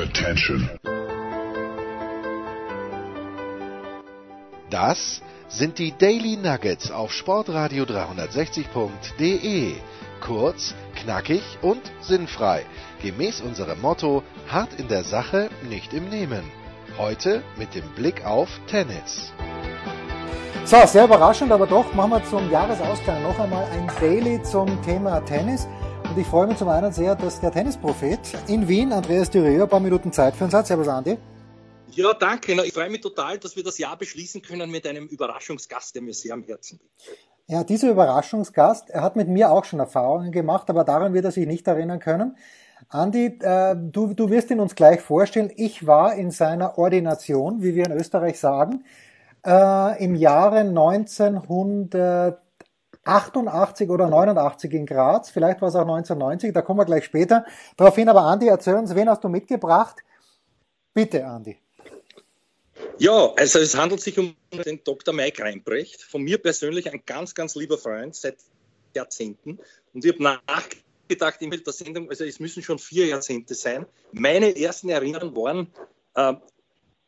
Attention. Das sind die Daily Nuggets auf Sportradio 360.de. Kurz, knackig und sinnfrei. Gemäß unserem Motto: hart in der Sache, nicht im Nehmen. Heute mit dem Blick auf Tennis. So, sehr überraschend, aber doch machen wir zum Jahresausklang noch einmal ein Daily zum Thema Tennis. Und ich freue mich zum einen sehr, dass der Tennisprophet in Wien, Andreas Dürer, ein paar Minuten Zeit für uns hat. Servus, Andi. Ja, danke. Ich freue mich total, dass wir das Jahr beschließen können mit einem Überraschungsgast, der mir sehr am Herzen liegt. Ja, dieser Überraschungsgast, er hat mit mir auch schon Erfahrungen gemacht, aber daran wird er sich nicht erinnern können. Andi, äh, du, du wirst ihn uns gleich vorstellen. Ich war in seiner Ordination, wie wir in Österreich sagen, äh, im Jahre 1988 oder 89 in Graz. Vielleicht war es auch 1990, da kommen wir gleich später darauf hin. Aber Andi, erzähl uns, wen hast du mitgebracht? Bitte, Andi. Ja, also es handelt sich um den Dr. Mike Reinbrecht, von mir persönlich ein ganz, ganz lieber Freund seit Jahrzehnten. Und ich habe nachgedacht in der Sendung, also es müssen schon vier Jahrzehnte sein. Meine ersten Erinnerungen waren äh,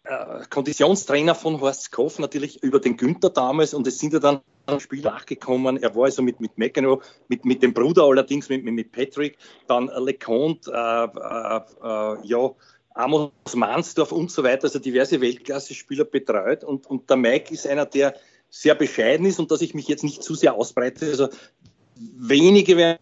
äh, Konditionstrainer von Horst Koff, natürlich über den Günther damals. Und es sind ja dann Spiel nachgekommen. Er war also mit, mit McEnroe, mit, mit dem Bruder allerdings, mit, mit Patrick, dann LeConte, äh, äh, äh, ja, Amos Mansdorf und so weiter, also diverse Weltklasse-Spieler betreut. Und, und der Mike ist einer, der sehr bescheiden ist und dass ich mich jetzt nicht zu sehr ausbreite. Also wenige werden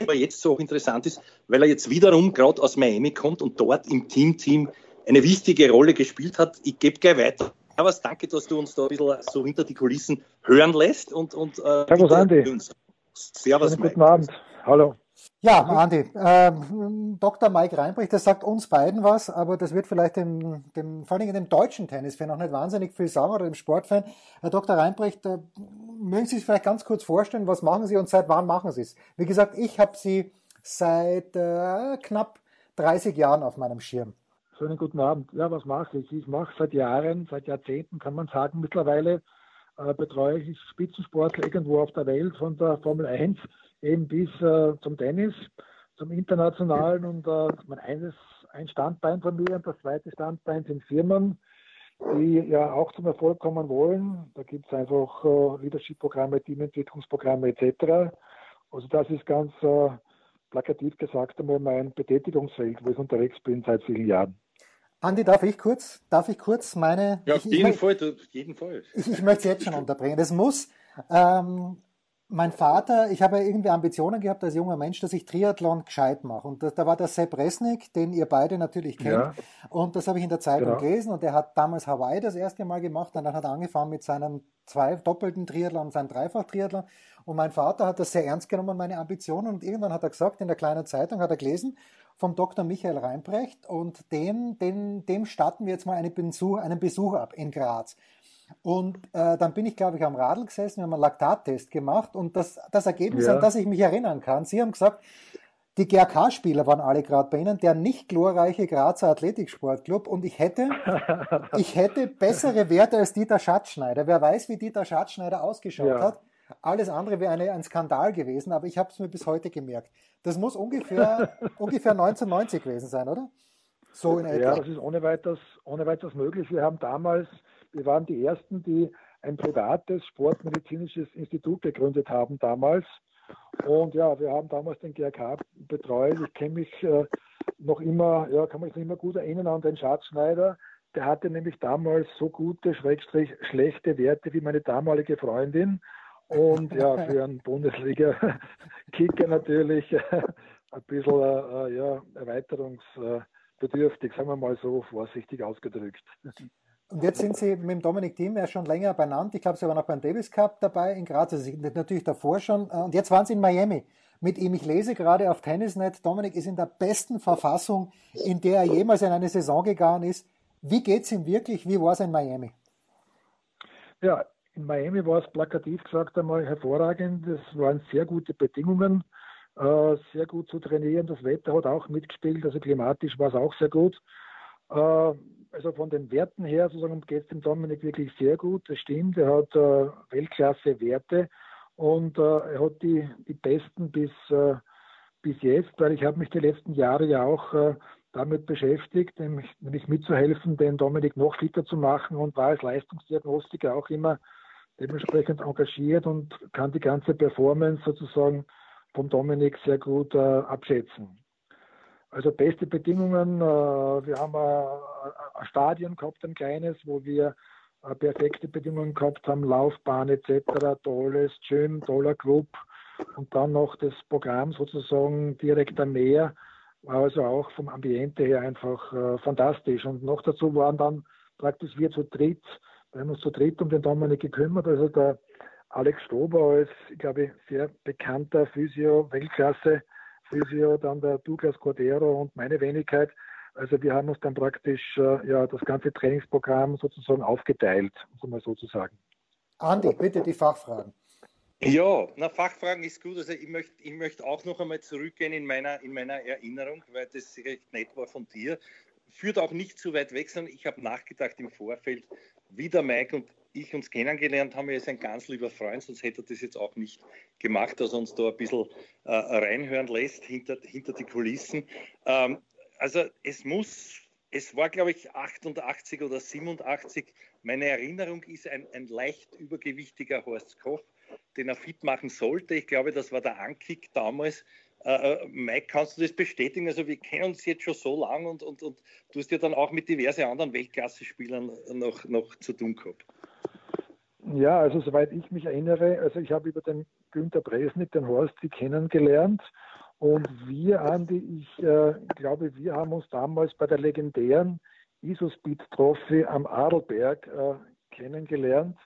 aber jetzt so interessant ist, weil er jetzt wiederum gerade aus Miami kommt und dort im Team-Team eine wichtige Rolle gespielt hat. Ich gebe gleich weiter. Aber danke, dass du uns da ein bisschen so hinter die Kulissen hören lässt. Und, und, äh, Servus, Andi. Servus, Guten Abend. Hallo. Ja, Andi, äh, Dr. Mike Reinbrecht, das sagt uns beiden was, aber das wird vielleicht dem, dem vor allem dem deutschen Tennisfan noch nicht wahnsinnig viel sagen oder dem Sportfan. Herr Dr. Reinbrecht, äh, mögen Sie sich vielleicht ganz kurz vorstellen, was machen Sie und seit wann machen Sie es? Wie gesagt, ich habe Sie seit äh, knapp 30 Jahren auf meinem Schirm. Schönen guten Abend. Ja, was mache ich? Ich mache seit Jahren, seit Jahrzehnten kann man sagen, mittlerweile äh, betreue ich Spitzensportler irgendwo auf der Welt, von der Formel 1 eben bis äh, zum Tennis, zum Internationalen. Und äh, mein eines, ein Standbein von mir und das zweite Standbein sind Firmen, die ja auch zum Erfolg kommen wollen. Da gibt es einfach äh, Leadership-Programme, Teamentwicklungsprogramme etc. Also das ist ganz äh, plakativ gesagt einmal mein Betätigungsfeld, wo ich unterwegs bin seit vielen Jahren. Andi, darf ich kurz, darf ich kurz meine. Ja, auf ich, jeden ich, Fall, auf jeden Fall. Ich, ich möchte es jetzt schon unterbringen. Das muss, ähm, mein Vater, ich habe ja irgendwie Ambitionen gehabt als junger Mensch, dass ich Triathlon gescheit mache. Und da, da war der Sepp Resnick, den ihr beide natürlich kennt. Ja. Und das habe ich in der Zeitung genau. gelesen. Und der hat damals Hawaii das erste Mal gemacht. Und dann hat er angefangen mit seinem zwei doppelten Triathlon und seinem Dreifach-Triathlon. Und mein Vater hat das sehr ernst genommen, meine Ambitionen. Und irgendwann hat er gesagt, in der kleinen Zeitung hat er gelesen, vom Dr. Michael Reinbrecht und dem, dem, dem starten wir jetzt mal einen Besuch, einen Besuch ab in Graz. Und äh, dann bin ich, glaube ich, am Radl gesessen, wir haben einen Laktattest gemacht und das, das Ergebnis, ja. an das ich mich erinnern kann, Sie haben gesagt, die GRK-Spieler waren alle gerade bei Ihnen, der nicht glorreiche Grazer Athletiksportclub und ich hätte, ich hätte bessere Werte als Dieter Schatzschneider. Wer weiß, wie Dieter Schatzschneider ausgeschaut ja. hat. Alles andere wäre eine, ein Skandal gewesen, aber ich habe es mir bis heute gemerkt. Das muss ungefähr, ungefähr 1990 gewesen sein, oder? So in etwa. Ja, das ist ohne weiteres, ohne weiteres möglich. Wir haben damals, wir waren die Ersten, die ein privates sportmedizinisches Institut gegründet haben damals. Und ja, wir haben damals den GRK betreut. Ich kenne mich äh, noch immer, ja, kann mich noch immer gut erinnern an den Schatzschneider. Der hatte nämlich damals so gute, schrägstrich schlechte Werte wie meine damalige Freundin. Und ja, für einen Bundesliga-Kicker natürlich ein bisschen äh, ja, erweiterungsbedürftig, sagen wir mal so vorsichtig ausgedrückt. Und jetzt sind Sie mit dem Dominik Thiem ja schon länger benannt. Ich glaube, Sie waren auch beim Davis Cup dabei in Graz, also natürlich davor schon. Äh, und jetzt waren Sie in Miami mit ihm. Ich lese gerade auf Tennisnet, Dominik ist in der besten Verfassung, in der er jemals in eine Saison gegangen ist. Wie geht es ihm wirklich? Wie war es in Miami? Ja, in Miami war es plakativ gesagt einmal hervorragend. Es waren sehr gute Bedingungen, äh, sehr gut zu trainieren. Das Wetter hat auch mitgespielt, also klimatisch war es auch sehr gut. Äh, also von den Werten her sozusagen geht es dem Dominik wirklich sehr gut. Das stimmt, er hat äh, Weltklasse-Werte und äh, er hat die, die besten bis, äh, bis jetzt, weil ich habe mich die letzten Jahre ja auch äh, damit beschäftigt, nämlich mitzuhelfen, den Dominik noch fitter zu machen und war als Leistungsdiagnostiker auch immer dementsprechend engagiert und kann die ganze Performance sozusagen vom Dominik sehr gut äh, abschätzen. Also beste Bedingungen. Äh, wir haben äh, ein Stadion gehabt, ein kleines, wo wir äh, perfekte Bedingungen gehabt haben, Laufbahn etc., tolles Gym, toller Club und dann noch das Programm sozusagen direkt am Meer, war also auch vom Ambiente her einfach äh, fantastisch. Und noch dazu waren dann praktisch wir zu dritt, wir haben uns zu dritt um den Dominik gekümmert, also der Alex Stober als, ich glaube, sehr bekannter Physio, Weltklasse Physio, dann der Douglas Cordero und meine Wenigkeit. Also wir haben uns dann praktisch äh, ja, das ganze Trainingsprogramm sozusagen aufgeteilt, um mal so zu sagen. Andi, bitte die Fachfragen. Ja, na, Fachfragen ist gut. Also ich möchte ich möcht auch noch einmal zurückgehen in meiner, in meiner Erinnerung, weil das recht nett war von dir. Führt auch nicht zu weit weg, sondern ich habe nachgedacht im Vorfeld, wie der Mike und ich uns kennengelernt haben, er ist ein ganz lieber Freund, sonst hätte er das jetzt auch nicht gemacht, dass er uns da ein bisschen äh, reinhören lässt hinter, hinter die Kulissen. Ähm, also es muss, es war glaube ich 88 oder 87, meine Erinnerung ist ein, ein leicht übergewichtiger Horst Koch, den er fit machen sollte. Ich glaube, das war der Ankick damals. Äh, äh, Mike, kannst du das bestätigen? Also wir kennen uns jetzt schon so lange und, und, und du hast ja dann auch mit diversen anderen Weltklasse-Spielern noch, noch zu tun gehabt. Ja, also soweit ich mich erinnere, also ich habe über den Günter Bresnik, den Horst, die kennengelernt. Und wir, Andi, ich äh, glaube, wir haben uns damals bei der legendären Isospeed Trophy am Adelberg äh, kennengelernt.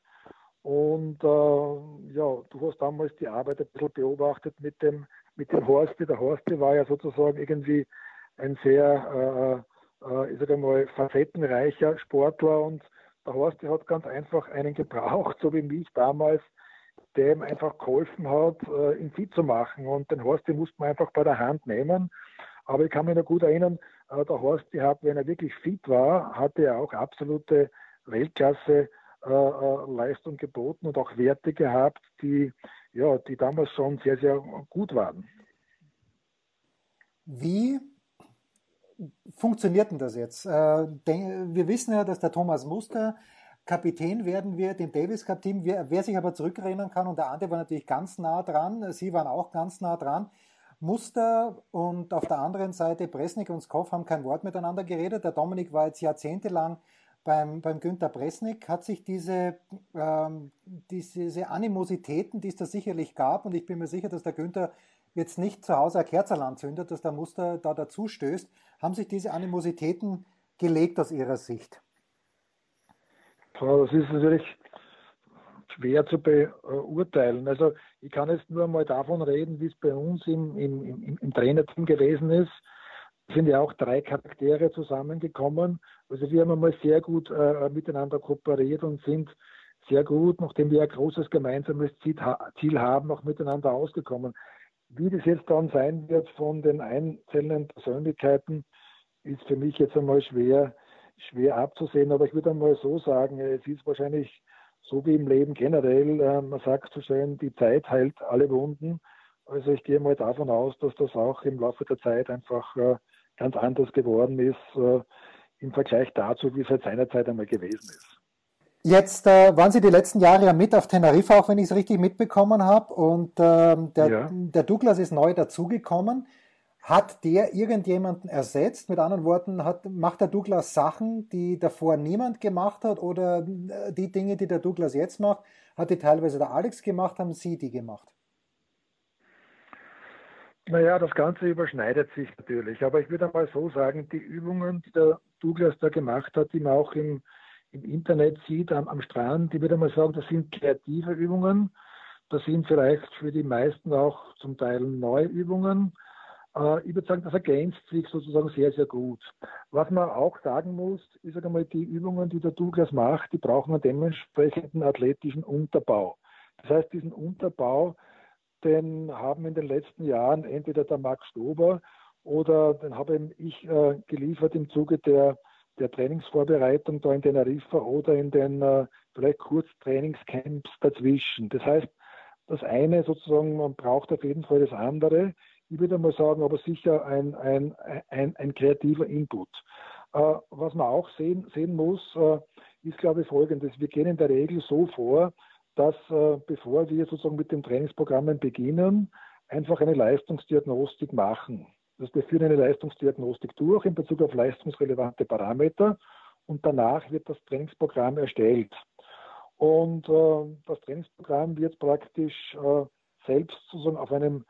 Und äh, ja, du hast damals die Arbeit ein bisschen beobachtet mit dem, mit dem Horsti. Der Horsti war ja sozusagen irgendwie ein sehr, äh, äh, ich sage mal, facettenreicher Sportler und der Horst der hat ganz einfach einen gebraucht, so wie mich damals, der ihm einfach geholfen hat, äh, ihn fit zu machen. Und den Horst, den musste man einfach bei der Hand nehmen. Aber ich kann mich noch gut erinnern, äh, der Horst, der hat, wenn er wirklich fit war, hatte er auch absolute Weltklasse äh, äh, Leistung geboten und auch Werte gehabt, die, ja, die damals schon sehr, sehr gut waren. Wie funktioniert denn das jetzt? Äh, wir wissen ja, dass der Thomas Muster Kapitän werden wird im Davis Cup Team. Wer, sich aber zurückerinnern kann, und der Ante war natürlich ganz nah dran, Sie waren auch ganz nah dran. Muster und auf der anderen Seite Bresnik und Skoff haben kein Wort miteinander geredet. Der Dominik war jetzt jahrzehntelang beim, beim Günter Bresnik. Hat sich diese, ähm, diese Animositäten, die es da sicherlich gab, und ich bin mir sicher, dass der Günther jetzt nicht zu Hause ein Kerzerl anzündet, dass der Muster da dazu stößt, haben sich diese Animositäten gelegt aus Ihrer Sicht? Das ist natürlich schwer zu beurteilen. Also ich kann jetzt nur mal davon reden, wie es bei uns im, im, im, im Trainerteam gewesen ist. Sind ja auch drei Charaktere zusammengekommen. Also wir haben einmal sehr gut äh, miteinander kooperiert und sind sehr gut, nachdem wir ein großes gemeinsames Ziel, Ziel haben, auch miteinander ausgekommen. Wie das jetzt dann sein wird von den einzelnen Persönlichkeiten, ist für mich jetzt einmal schwer, schwer abzusehen. Aber ich würde einmal so sagen, es ist wahrscheinlich so wie im Leben generell, äh, man sagt so schön, die Zeit heilt alle Wunden. Also ich gehe mal davon aus, dass das auch im Laufe der Zeit einfach äh, ganz anders geworden ist äh, im Vergleich dazu, wie es halt seinerzeit einmal gewesen ist. Jetzt äh, waren Sie die letzten Jahre ja mit auf Teneriffa, auch wenn ich es richtig mitbekommen habe. Und ähm, der, ja. der Douglas ist neu dazugekommen. Hat der irgendjemanden ersetzt? Mit anderen Worten, hat, macht der Douglas Sachen, die davor niemand gemacht hat? Oder äh, die Dinge, die der Douglas jetzt macht, hat die teilweise der Alex gemacht, haben Sie die gemacht? Naja, das Ganze überschneidet sich natürlich. Aber ich würde einmal so sagen, die Übungen, die der Douglas da gemacht hat, die man auch im im Internet sieht am, am Strand, ich würde mal sagen, das sind kreative Übungen. Das sind vielleicht für die meisten auch zum Teil neue Übungen. Äh, ich würde sagen, das ergänzt sich sozusagen sehr, sehr gut. Was man auch sagen muss, ist einmal, die Übungen, die der Douglas macht, die brauchen einen dementsprechenden athletischen Unterbau. Das heißt, diesen Unterbau, den haben in den letzten Jahren entweder der Max Stober oder den habe ich äh, geliefert im Zuge der der Trainingsvorbereitung da in den Teneriffa oder in den äh, vielleicht Kurztrainingscamps dazwischen. Das heißt, das eine sozusagen, man braucht auf jeden Fall das andere. ich würde mal sagen, aber sicher ein, ein, ein, ein kreativer Input. Äh, was man auch sehen, sehen muss, äh, ist, glaube ich, folgendes. Wir gehen in der Regel so vor, dass äh, bevor wir sozusagen mit den Trainingsprogrammen beginnen, einfach eine Leistungsdiagnostik machen. Das wir führen eine Leistungsdiagnostik durch in Bezug auf leistungsrelevante Parameter und danach wird das Trainingsprogramm erstellt. Und äh, das Trainingsprogramm wird praktisch äh, selbst sozusagen auf einem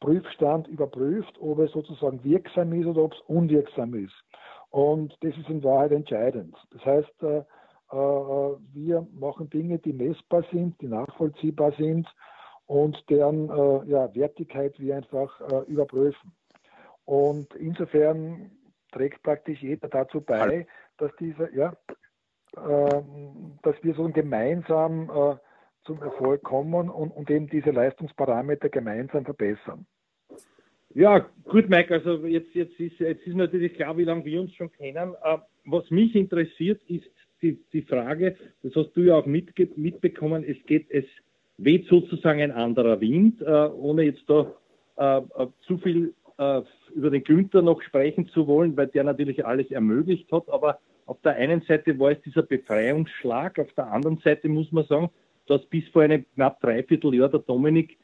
Prüfstand überprüft, ob es sozusagen wirksam ist oder ob es unwirksam ist. Und das ist in Wahrheit entscheidend. Das heißt, äh wir machen Dinge, die messbar sind, die nachvollziehbar sind und deren äh, ja, Wertigkeit wir einfach äh, überprüfen. Und insofern trägt praktisch jeder dazu bei, dass dieser, ja, äh, dass wir so gemeinsam äh, zum Erfolg kommen und, und eben diese Leistungsparameter gemeinsam verbessern. Ja, gut, Mike, also jetzt, jetzt, ist, jetzt ist natürlich klar, wie lange wir uns schon kennen. Äh, was mich interessiert, ist die, die Frage, das hast du ja auch mitge mitbekommen, es geht, es weht sozusagen ein anderer Wind, äh, ohne jetzt da äh, äh zu viel äh, über den Günther noch sprechen zu wollen, weil der natürlich alles ermöglicht hat. Aber auf der einen Seite war es dieser Befreiungsschlag, auf der anderen Seite muss man sagen, dass bis vor einem knapp dreiviertel Jahr der Dominik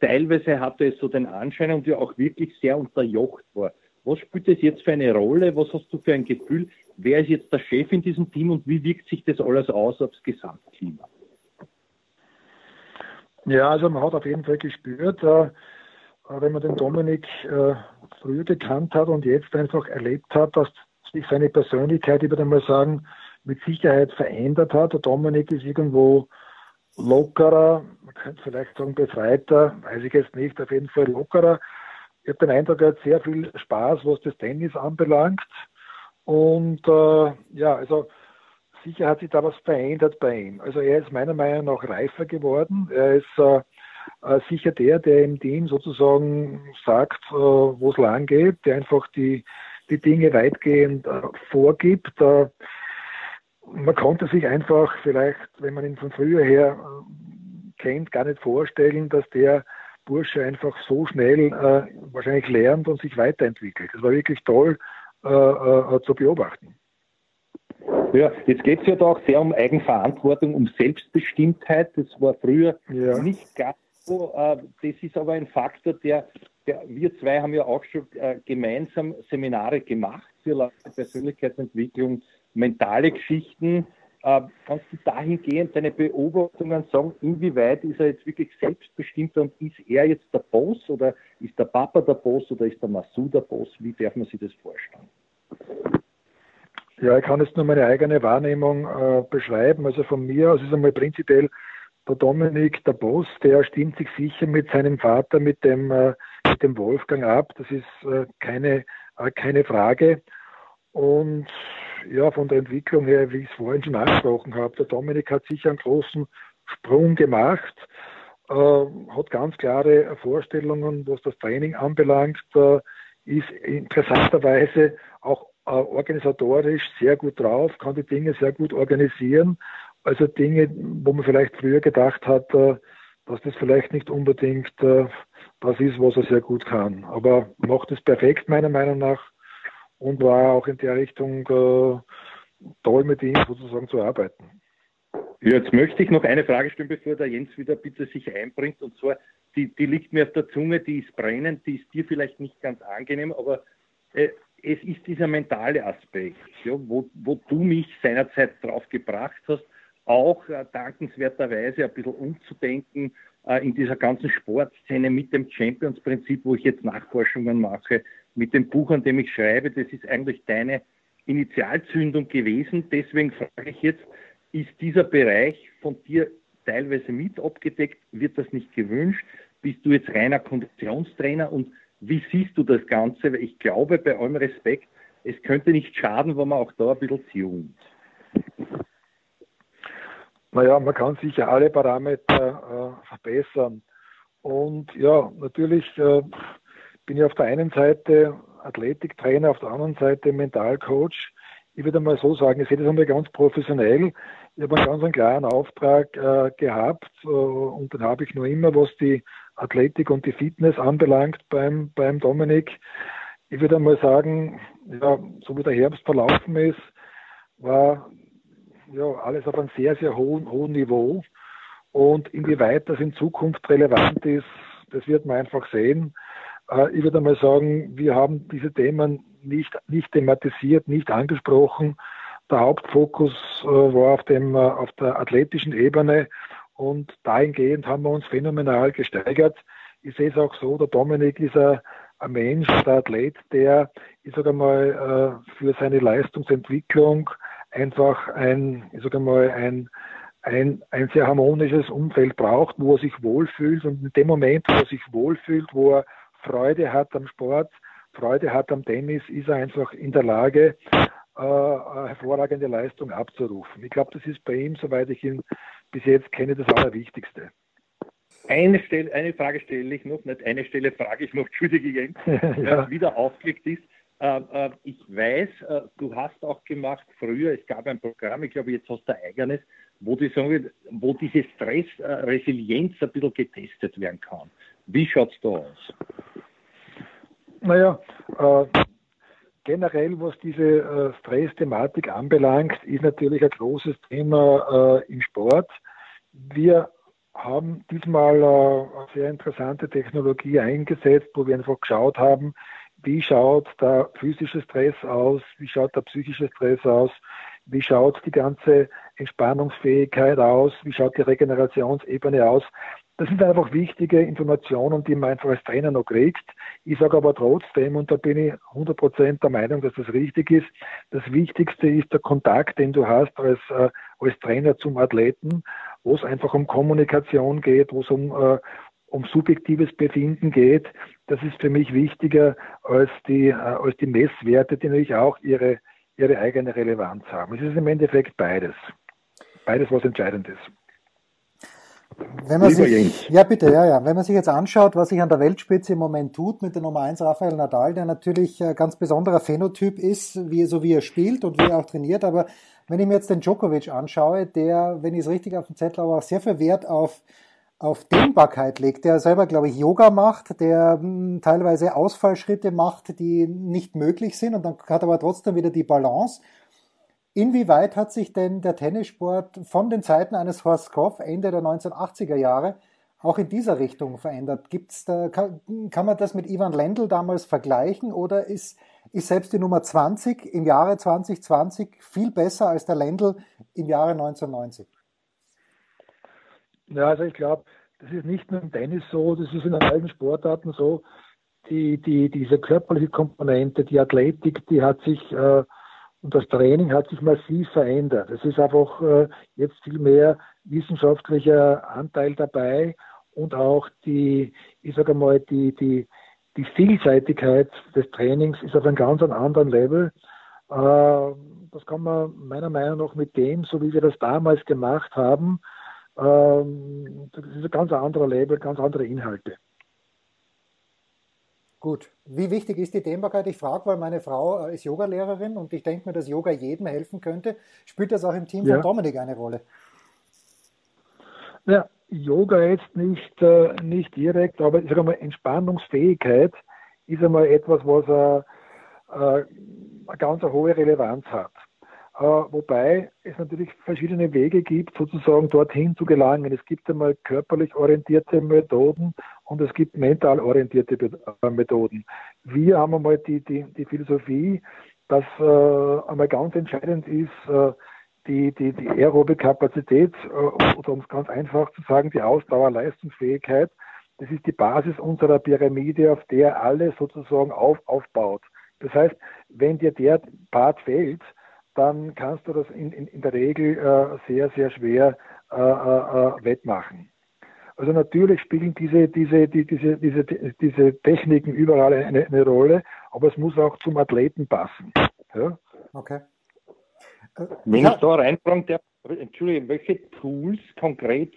teilweise hatte es so den Anschein und ja auch wirklich sehr unterjocht war. Was spielt das jetzt für eine Rolle? Was hast du für ein Gefühl? Wer ist jetzt der Chef in diesem Team und wie wirkt sich das alles aus aufs Gesamtklima? Ja, also man hat auf jeden Fall gespürt, äh, wenn man den Dominik äh, früher gekannt hat und jetzt einfach erlebt hat, dass sich seine Persönlichkeit, ich würde mal sagen, mit Sicherheit verändert hat. Der Dominik ist irgendwo lockerer, man könnte vielleicht sagen befreiter, weiß ich jetzt nicht, auf jeden Fall lockerer. Ich habe den Eindruck, er hat sehr viel Spaß, was das Tennis anbelangt. Und äh, ja, also sicher hat sich da was verändert bei ihm. Also er ist meiner Meinung nach reifer geworden. Er ist äh, äh, sicher der, der im Team sozusagen sagt, äh, wo es lang geht, der einfach die, die Dinge weitgehend äh, vorgibt. Man konnte sich einfach vielleicht, wenn man ihn von früher her kennt, gar nicht vorstellen, dass der Bursche einfach so schnell äh, wahrscheinlich lernt und sich weiterentwickelt. Das war wirklich toll zu beobachten. Ja, jetzt geht es ja da auch sehr um Eigenverantwortung, um Selbstbestimmtheit. Das war früher ja. nicht ganz so. Äh, das ist aber ein Faktor, der, der, wir zwei haben ja auch schon äh, gemeinsam Seminare gemacht für Persönlichkeitsentwicklung, mentale Geschichten. Äh, kannst du dahingehend deine Beobachtungen sagen, inwieweit ist er jetzt wirklich selbstbestimmt und ist er jetzt der Boss oder ist der Papa der Boss oder ist der Masu der Boss? Wie darf man sich das vorstellen? Ja, ich kann jetzt nur meine eigene Wahrnehmung äh, beschreiben. Also von mir aus ist einmal prinzipiell der Dominik, der Boss, der stimmt sich sicher mit seinem Vater, mit dem, äh, mit dem Wolfgang ab. Das ist äh, keine, äh, keine Frage. Und ja, von der Entwicklung her, wie ich es vorhin schon angesprochen habe, der Dominik hat sicher einen großen Sprung gemacht, äh, hat ganz klare Vorstellungen, was das Training anbelangt, äh, ist interessanterweise auch äh, organisatorisch sehr gut drauf, kann die Dinge sehr gut organisieren. Also Dinge, wo man vielleicht früher gedacht hat, äh, dass das vielleicht nicht unbedingt äh, das ist, was er sehr gut kann. Aber macht es perfekt meiner Meinung nach und war auch in der Richtung toll mit ihm sozusagen zu arbeiten. Jetzt möchte ich noch eine Frage stellen, bevor der Jens wieder bitte sich einbringt. Und zwar, die, die liegt mir auf der Zunge, die ist brennend, die ist dir vielleicht nicht ganz angenehm, aber äh, es ist dieser mentale Aspekt, ja, wo, wo du mich seinerzeit drauf gebracht hast, auch äh, dankenswerterweise ein bisschen umzudenken äh, in dieser ganzen Sportszene mit dem Champions-Prinzip, wo ich jetzt Nachforschungen mache, mit dem Buch, an dem ich schreibe. Das ist eigentlich deine Initialzündung gewesen. Deswegen frage ich jetzt, ist dieser Bereich von dir teilweise mit abgedeckt? Wird das nicht gewünscht? Bist du jetzt reiner Konditionstrainer und wie siehst du das Ganze? Weil ich glaube, bei allem Respekt, es könnte nicht schaden, wenn man auch da ein bisschen zoomt. Naja, man kann sicher alle Parameter äh, verbessern. Und ja, natürlich äh, bin ich auf der einen Seite Athletiktrainer, auf der anderen Seite Mentalcoach. Ich würde mal so sagen, ich sehe das einmal ganz professionell. Ich habe einen ganz klaren Auftrag äh, gehabt äh, und den habe ich nur immer, was die Athletik und die Fitness anbelangt beim, beim Dominik. Ich würde einmal sagen, ja, so wie der Herbst verlaufen ist, war ja, alles auf einem sehr, sehr hohen, hohen Niveau. Und inwieweit das in Zukunft relevant ist, das wird man einfach sehen. Äh, ich würde einmal sagen, wir haben diese Themen nicht, nicht thematisiert, nicht angesprochen. Der Hauptfokus äh, war auf, dem, äh, auf der athletischen Ebene und dahingehend haben wir uns phänomenal gesteigert. Ich sehe es auch so, der Dominik ist ein, ein Mensch, der Athlet, der, ich sage mal, für seine Leistungsentwicklung einfach ein, ich sage mal, ein, ein, ein sehr harmonisches Umfeld braucht, wo er sich wohlfühlt. Und in dem Moment, wo er sich wohlfühlt, wo er Freude hat am Sport, Freude hat am Tennis, ist er einfach in der Lage, äh, hervorragende Leistung abzurufen. Ich glaube, das ist bei ihm, soweit ich ihn bis jetzt kenne, das Allerwichtigste. Eine, Stelle, eine Frage stelle ich noch, nicht eine Stelle frage ich noch, entschuldige Jens, ja. was wieder aufgelegt ist. Äh, äh, ich weiß, äh, du hast auch gemacht früher, es gab ein Programm, ich glaube, jetzt hast du ein eigenes, wo, die wo diese Stressresilienz ein bisschen getestet werden kann. Wie schaut es da aus? Naja, äh, generell, was diese äh, Stress-Thematik anbelangt, ist natürlich ein großes Thema äh, im Sport. Wir haben diesmal eine sehr interessante Technologie eingesetzt, wo wir einfach geschaut haben, wie schaut der physische Stress aus, wie schaut der psychische Stress aus, wie schaut die ganze Entspannungsfähigkeit aus, wie schaut die Regenerationsebene aus. Das sind einfach wichtige Informationen, die man einfach als Trainer noch kriegt. Ich sage aber trotzdem, und da bin ich 100% der Meinung, dass das richtig ist, das Wichtigste ist der Kontakt, den du hast als, äh, als Trainer zum Athleten, wo es einfach um Kommunikation geht, wo es um, äh, um subjektives Befinden geht. Das ist für mich wichtiger als die, äh, als die Messwerte, die natürlich auch ihre, ihre eigene Relevanz haben. Es ist im Endeffekt beides. Beides, was entscheidend ist. Wenn man sich, ja, bitte, ja, ja. Wenn man sich jetzt anschaut, was sich an der Weltspitze im Moment tut mit der Nummer 1 Rafael Nadal, der natürlich ein ganz besonderer Phänotyp ist, wie, so wie er spielt und wie er auch trainiert. Aber wenn ich mir jetzt den Djokovic anschaue, der, wenn ich es richtig auf dem Zettel habe, auch sehr viel Wert auf, auf Dehnbarkeit legt, der selber, glaube ich, Yoga macht, der mh, hm, teilweise Ausfallschritte macht, die nicht möglich sind und dann hat aber trotzdem wieder die Balance Inwieweit hat sich denn der Tennissport von den Zeiten eines Horst Koff Ende der 1980er Jahre auch in dieser Richtung verändert? Gibt's da, kann, kann man das mit Ivan Lendl damals vergleichen oder ist, ist selbst die Nummer 20 im Jahre 2020 viel besser als der Lendl im Jahre 1990? Ja, also ich glaube, das ist nicht nur im Tennis so, das ist in allen Sportarten so. Die, die, diese körperliche Komponente, die Athletik, die hat sich äh, und das Training hat sich massiv verändert. Es ist einfach äh, jetzt viel mehr wissenschaftlicher Anteil dabei und auch die, ich sage mal, die, die, die Vielseitigkeit des Trainings ist auf einem ganz anderen Level. Äh, das kann man meiner Meinung nach mit dem, so wie wir das damals gemacht haben, ähm, das ist ein ganz anderer Level, ganz andere Inhalte. Gut. Wie wichtig ist die Dehnbarkeit? Ich frage, weil meine Frau äh, ist Yogalehrerin und ich denke mir, dass Yoga jedem helfen könnte. Spielt das auch im Team ja. von Dominik eine Rolle? Ja, Yoga jetzt nicht, äh, nicht direkt, aber ich sage mal, Entspannungsfähigkeit ist einmal etwas, was äh, äh, eine ganz hohe Relevanz hat. Äh, wobei es natürlich verschiedene Wege gibt, sozusagen dorthin zu gelangen. Es gibt einmal körperlich orientierte Methoden und es gibt mental orientierte äh, Methoden. Wir haben einmal die, die, die Philosophie, dass äh, einmal ganz entscheidend ist, äh, die, die, die aerobe Kapazität äh, oder um es ganz einfach zu sagen, die Ausdauerleistungsfähigkeit. Das ist die Basis unserer Pyramide, auf der alles sozusagen auf, aufbaut. Das heißt, wenn dir der Part fehlt, dann kannst du das in, in, in der Regel äh, sehr, sehr schwer äh, äh, äh, wettmachen. Also natürlich spielen diese, diese, die, diese, diese, diese Techniken überall eine, eine, Rolle, aber es muss auch zum Athleten passen. Ja? Okay. Wenn ja. ich da reinfragen darf, Entschuldigung, welche Tools konkret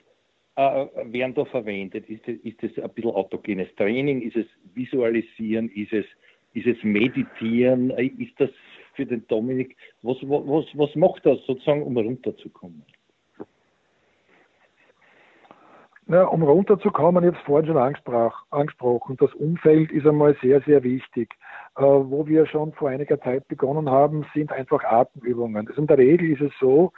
äh, werden da verwendet? Ist das, ist das ein bisschen autogenes Training? Ist es Visualisieren? Ist es, ist es Meditieren? Ist das für den Dominik, was, was, was macht das sozusagen, um runterzukommen? Na, um runterzukommen, jetzt vorhin schon angesprochen, das Umfeld ist einmal sehr, sehr wichtig. Äh, wo wir schon vor einiger Zeit begonnen haben, sind einfach Atemübungen. Also in der Regel ist es so,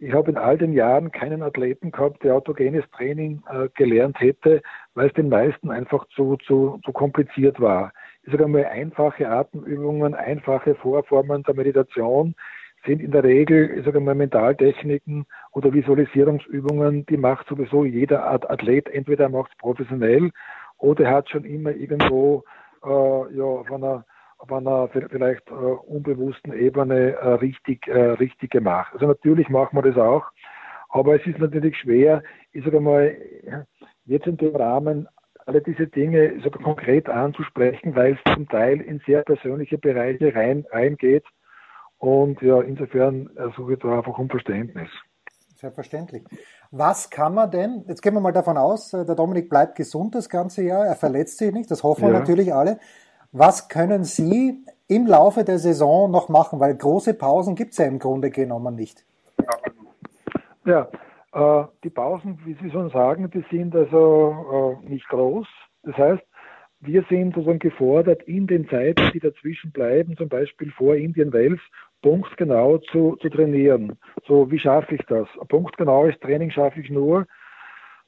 ich habe in all den Jahren keinen Athleten gehabt, der autogenes Training äh, gelernt hätte, weil es den meisten einfach zu, zu, zu kompliziert war. Ich sage einmal, einfache Atemübungen, einfache Vorformen der Meditation sind in der Regel, ich sage mal, Mentaltechniken oder Visualisierungsübungen, die macht sowieso jeder Athlet. Entweder macht es professionell oder er hat schon immer irgendwo äh, ja, auf einer auf einer vielleicht äh, unbewussten Ebene äh, richtig, äh, richtig gemacht. Also natürlich machen wir das auch, aber es ist natürlich schwer, ich sage mal, jetzt in dem Rahmen alle diese Dinge so konkret anzusprechen, weil es zum Teil in sehr persönliche Bereiche rein, reingeht. Und ja, insofern suche ich da einfach um Verständnis. Selbstverständlich. Was kann man denn, jetzt gehen wir mal davon aus, der Dominik bleibt gesund das ganze Jahr, er verletzt sich nicht, das hoffen wir natürlich alle. Was können Sie im Laufe der Saison noch machen? Weil große Pausen gibt es ja im Grunde genommen nicht. Ja, äh, die Pausen, wie Sie schon sagen, die sind also äh, nicht groß. Das heißt, wir sind sozusagen gefordert, in den Zeiten, die dazwischen bleiben, zum Beispiel vor Indien Wales, punktgenau zu, zu trainieren. So, wie schaffe ich das? Punktgenaues Training schaffe ich nur,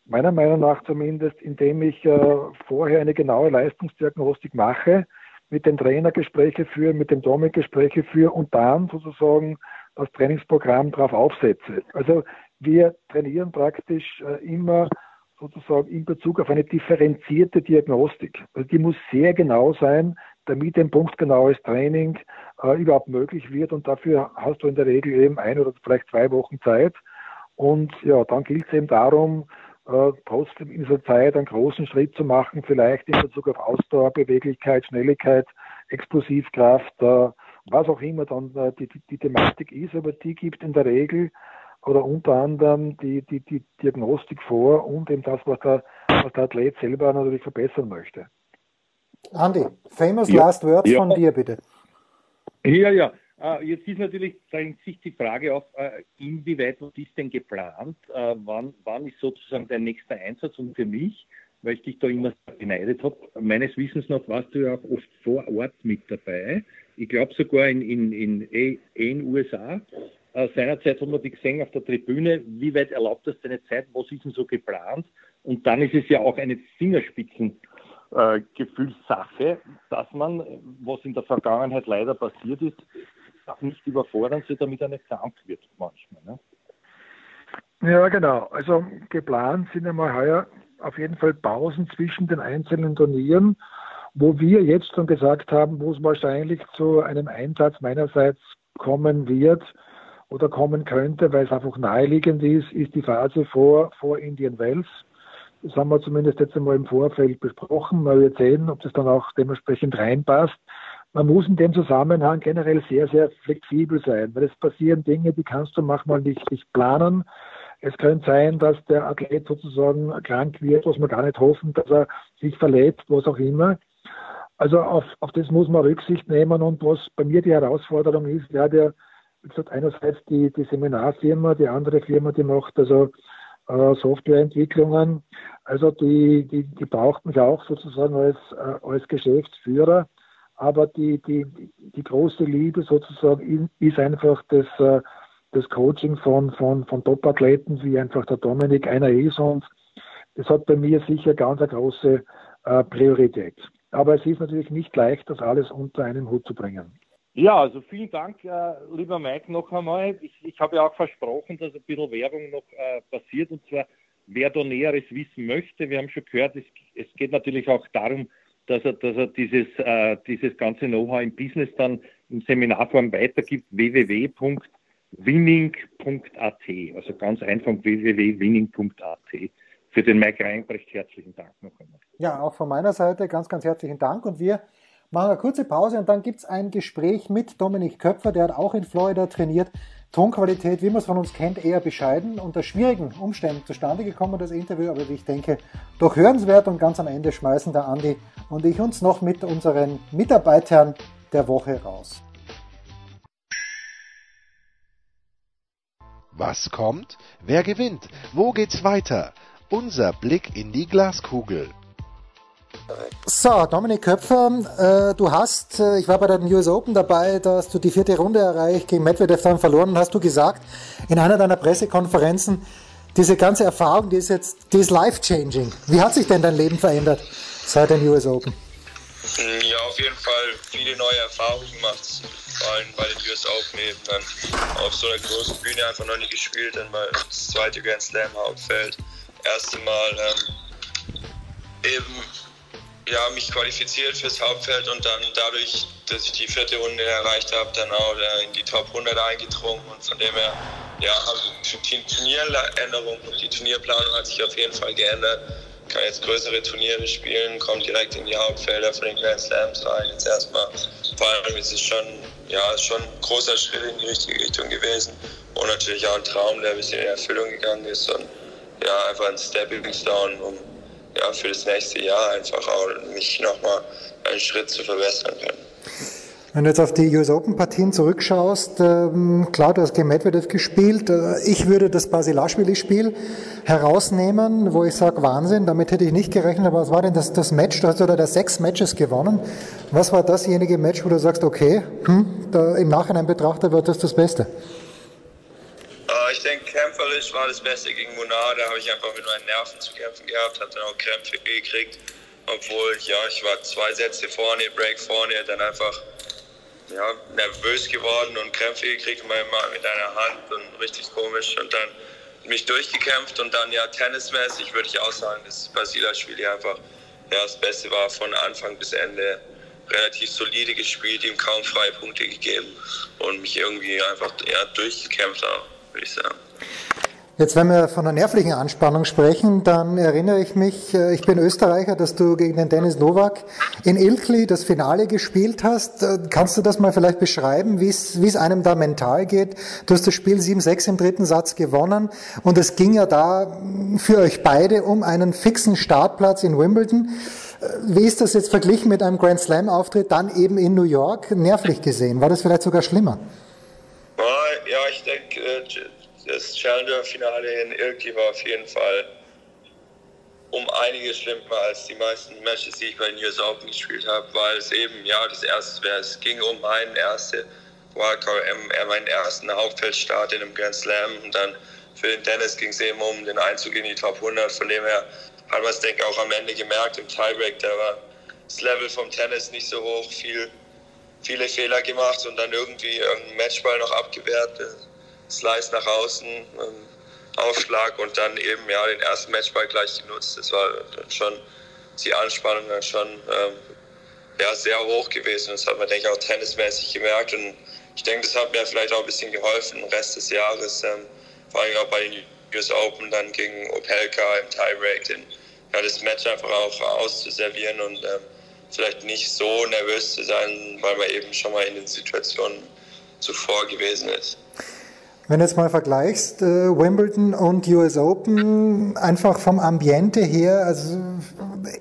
meiner Meinung nach zumindest, indem ich äh, vorher eine genaue Leistungsdiagnostik mache, mit dem Trainer Gespräche führe, mit dem Dominik Gespräche führe und dann sozusagen das Trainingsprogramm darauf aufsetze. Also wir trainieren praktisch äh, immer sozusagen in Bezug auf eine differenzierte Diagnostik. Also die muss sehr genau sein, damit ein punktgenaues Training äh, überhaupt möglich wird und dafür hast du in der Regel eben ein oder vielleicht zwei Wochen Zeit. Und ja, dann gilt es eben darum, äh, trotzdem in dieser Zeit einen großen Schritt zu machen, vielleicht in Bezug auf Ausdauer, Beweglichkeit, Schnelligkeit, Explosivkraft, äh, was auch immer dann äh, die, die, die, Thematik ist, aber die gibt in der Regel oder unter anderem die, die, die Diagnostik vor und eben das, was der, was der Athlet selber natürlich verbessern möchte. Andi, famous ja, last words ja. von dir bitte. Ja, ja. Uh, jetzt ist natürlich drängt sich die Frage auf, uh, inwieweit was ist denn geplant? Uh, wann, wann ist sozusagen dein nächster Einsatz? Und für mich, weil ich dich da immer beneidet habe, meines Wissens nach warst du ja auch oft vor Ort mit dabei. Ich glaube sogar in, in, in, in, in USA. seinerzeit haben wir dich gesehen auf der Tribüne. Wie weit erlaubt das deine Zeit? Was ist denn so geplant? Und dann ist es ja auch eine Fingerspitzen äh, Gefühlssache, dass man, was in der Vergangenheit leider passiert ist, auch nicht überfordern, so damit nicht krank wird manchmal. Ne? Ja, genau. Also geplant sind einmal heuer auf jeden Fall Pausen zwischen den einzelnen Turnieren, wo wir jetzt schon gesagt haben, wo es wahrscheinlich zu einem Einsatz meinerseits kommen wird oder kommen könnte, weil es einfach naheliegend ist, ist die Phase vor, vor Indian Wells. Das haben wir zumindest jetzt einmal im Vorfeld besprochen. Mal wir sehen, ob das dann auch dementsprechend reinpasst man muss in dem Zusammenhang generell sehr, sehr flexibel sein, weil es passieren Dinge, die kannst du manchmal nicht, nicht planen. Es könnte sein, dass der Athlet sozusagen krank wird, was wir gar nicht hoffen, dass er sich verletzt, was auch immer. Also auf, auf das muss man Rücksicht nehmen und was bei mir die Herausforderung ist, ja, der, gesagt, einerseits die, die Seminarfirma, die andere Firma, die macht also äh, Softwareentwicklungen. Also die, die, die braucht mich auch sozusagen als, äh, als Geschäftsführer aber die, die, die große Liebe sozusagen ist einfach das, äh, das Coaching von, von, von Top-Athleten, wie einfach der Dominik einer ist und das hat bei mir sicher ganz eine große äh, Priorität. Aber es ist natürlich nicht leicht, das alles unter einen Hut zu bringen. Ja, also vielen Dank, äh, lieber Mike, noch einmal. Ich, ich habe ja auch versprochen, dass ein bisschen Werbung noch äh, passiert und zwar, wer da Näheres wissen möchte. Wir haben schon gehört, es, es geht natürlich auch darum, dass er, dass er dieses, äh, dieses ganze Know-how im Business dann in Seminarform weitergibt, www.winning.at. Also ganz einfach www.winning.at. Für den Mike Reinbrecht herzlichen Dank noch einmal. Ja, auch von meiner Seite ganz, ganz herzlichen Dank und wir machen eine kurze Pause und dann gibt es ein Gespräch mit Dominik Köpfer, der hat auch in Florida trainiert. Tonqualität, wie man es von uns kennt, eher bescheiden, unter schwierigen Umständen zustande gekommen, das Interview, aber ich denke, doch hörenswert und ganz am Ende schmeißen der Andi und ich uns noch mit unseren Mitarbeitern der Woche raus. Was kommt? Wer gewinnt? Wo geht's weiter? Unser Blick in die Glaskugel. So, Dominik Köpfer, äh, du hast, äh, ich war bei den US Open dabei, da hast du die vierte Runde erreicht, gegen Medvedev dann verloren und hast du gesagt, in einer deiner Pressekonferenzen, diese ganze Erfahrung, die ist jetzt, die ist life-changing. Wie hat sich denn dein Leben verändert seit den US Open? Ja, auf jeden Fall viele neue Erfahrungen gemacht, vor allem bei den US Open eben dann auf so einer großen Bühne einfach noch nie gespielt, dann mal das zweite Grand Slam Hauptfeld, erste Mal ähm, eben ja, mich qualifiziert fürs Hauptfeld und dann dadurch, dass ich die vierte Runde erreicht habe, dann auch äh, in die Top 100 eingedrungen und von dem her, ja, die Turnieränderung und die Turnierplanung hat sich auf jeden Fall geändert. Kann jetzt größere Turniere spielen, kommt direkt in die Hauptfelder von den Grand Slams rein. Jetzt erstmal, vor allem ist es schon, ja, schon ein großer Schritt in die richtige Richtung gewesen und natürlich auch ein Traum, der ein bisschen in Erfüllung gegangen ist und ja, einfach ein Stepping Stone, um ja, für das nächste Jahr einfach auch mich nochmal einen Schritt zu verbessern können. Wenn du jetzt auf die US Open Partien zurückschaust, ähm, klar, du hast gegen Medvedev gespielt. Äh, ich würde das Basilashvili-Spiel herausnehmen, wo ich sage, Wahnsinn, damit hätte ich nicht gerechnet. Aber was war denn das, das Match? Du hast oder da sechs Matches gewonnen. Was war dasjenige Match, wo du sagst, okay, hm, da im Nachhinein betrachtet wird das das Beste? Ich denke, kämpferisch war das Beste gegen Munar. Da habe ich einfach mit meinen Nerven zu kämpfen gehabt, habe dann auch Krämpfe gekriegt. Obwohl, ja, ich war zwei Sätze vorne, Break vorne, dann einfach ja, nervös geworden und Krämpfe gekriegt mit einer Hand und richtig komisch und dann mich durchgekämpft und dann ja tennismäßig würde ich auch sagen, dass Basilashvili einfach ja, das Beste war von Anfang bis Ende relativ solide gespielt, ihm kaum freie Punkte gegeben und mich irgendwie einfach ja, durchgekämpft auch würde ich sagen. Jetzt, wenn wir von einer nervlichen Anspannung sprechen, dann erinnere ich mich, äh, ich bin Österreicher, dass du gegen den Dennis Nowak in Ilkli das Finale gespielt hast. Äh, kannst du das mal vielleicht beschreiben, wie es einem da mental geht? Du hast das Spiel 7-6 im dritten Satz gewonnen und es ging ja da für euch beide um einen fixen Startplatz in Wimbledon. Äh, wie ist das jetzt verglichen mit einem Grand Slam Auftritt dann eben in New York, nervlich gesehen? War das vielleicht sogar schlimmer? Ja, ich denke, äh, das Challenger-Finale in Ilki war auf jeden Fall um einiges schlimmer als die meisten Matches, die ich bei den US Open gespielt habe, weil es eben, ja, das erste wäre, es ging um meinen ersten Wildcard, meinen ersten Hauptfeldstart in einem Grand Slam und dann für den Dennis ging es eben um den Einzug in die Top 100, von dem her hat man es, denke ich, auch am Ende gemerkt im Tiebreak, da war das Level vom Tennis nicht so hoch, viel viele Fehler gemacht und dann irgendwie einen Matchball noch abgewehrt, Slice nach außen, ähm, Aufschlag und dann eben ja den ersten Matchball gleich genutzt. Das war dann schon die Anspannung dann schon ähm, ja, sehr hoch gewesen. Das hat man, denke ich, auch tennismäßig gemerkt. Und ich denke, das hat mir vielleicht auch ein bisschen geholfen, den Rest des Jahres, ähm, vor allem auch bei den US Open, dann gegen Opelka im Tiebreak, den, ja, das Match einfach auch auszuservieren und ähm, vielleicht nicht so nervös zu sein, weil man eben schon mal in den Situationen zuvor gewesen ist. Wenn du jetzt mal vergleichst, äh, Wimbledon und US Open, einfach vom Ambiente her, also